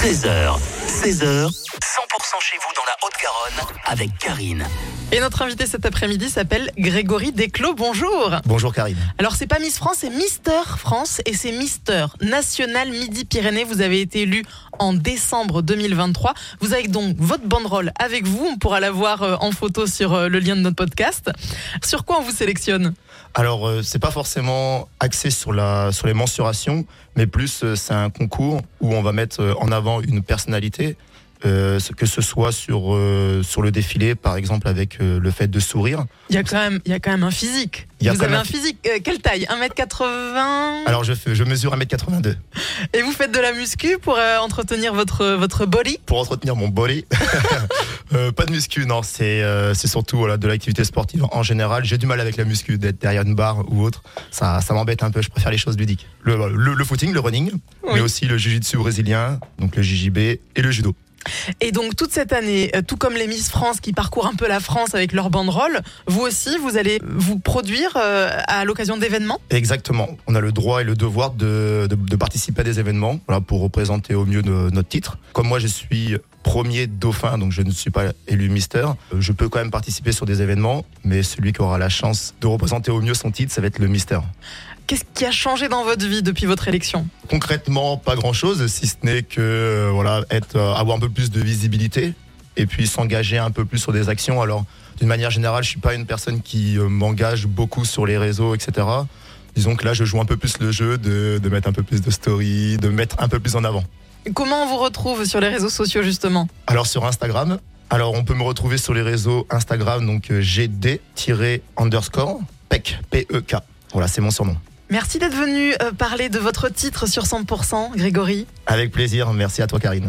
13h, 16h, 100% chez vous dans la Haute-Garonne avec Karine. Et notre invité cet après-midi s'appelle Grégory Desclos. Bonjour. Bonjour Karine. Alors c'est pas Miss France, c'est Mister France et c'est Mister National Midi-Pyrénées. Vous avez été élu en décembre 2023. Vous avez donc votre banderole avec vous. On pourra la voir euh, en photo sur euh, le lien de notre podcast. Sur quoi on vous sélectionne? Alors euh, c'est pas forcément axé sur la sur les mensurations, mais plus euh, c'est un concours où on va mettre euh, en avant une personnalité. Euh, que ce soit sur euh, sur le défilé, par exemple avec euh, le fait de sourire. Il y a quand même, il y a quand même un physique. Il y a vous quand avez même un physique. euh, quelle taille? 1m80 Alors je fais, je mesure 1m82 Et vous faites de la muscu pour entretenir votre, votre body? Pour entretenir mon body. Pas de muscu, non. C'est c'est surtout voilà, de l'activité sportive en général. J'ai du mal avec la muscu, d'être derrière une barre ou autre. Ça, ça m'embête un peu. Je préfère les choses ludiques. Le, le, le footing, le running, Oui. mais aussi le jiu-jitsu brésilien, donc le JJB et le judo. Et donc toute cette année, euh, tout comme les Miss France qui parcourent un peu la France avec leur banderole, vous aussi, vous allez vous produire euh, à l'occasion d'événements? Exactement. On a le droit et le devoir de, participer à des événements voilà, pour représenter au mieux notre titre. Comme moi, je suis premier dauphin, donc je ne suis pas élu Mister. euh, Je peux quand même participer sur des événements, mais celui qui aura la chance de représenter au mieux son titre, ça va être le Mister. Qu'est-ce qui a changé dans votre vie depuis votre élection? Concrètement, pas grand-chose, si ce n'est que euh, voilà, être, euh, avoir un peu plus de visibilité et puis s'engager un peu plus sur des actions. Alors, d'une manière générale, je suis pas une personne qui m'engage beaucoup sur les réseaux, etc. Disons que là, je joue un peu plus le jeu de, de mettre un peu plus de story, de me mettre un peu plus en avant. Comment on vous retrouve sur les réseaux sociaux justement Alors sur Instagram, alors on peut me retrouver sur les réseaux Instagram, donc euh, GD-underscore PEK, P-E-K. Voilà, c'est mon surnom. Merci d'être venu euh, parler de votre titre sur 100%, Grégory. Avec plaisir, merci à toi Karine.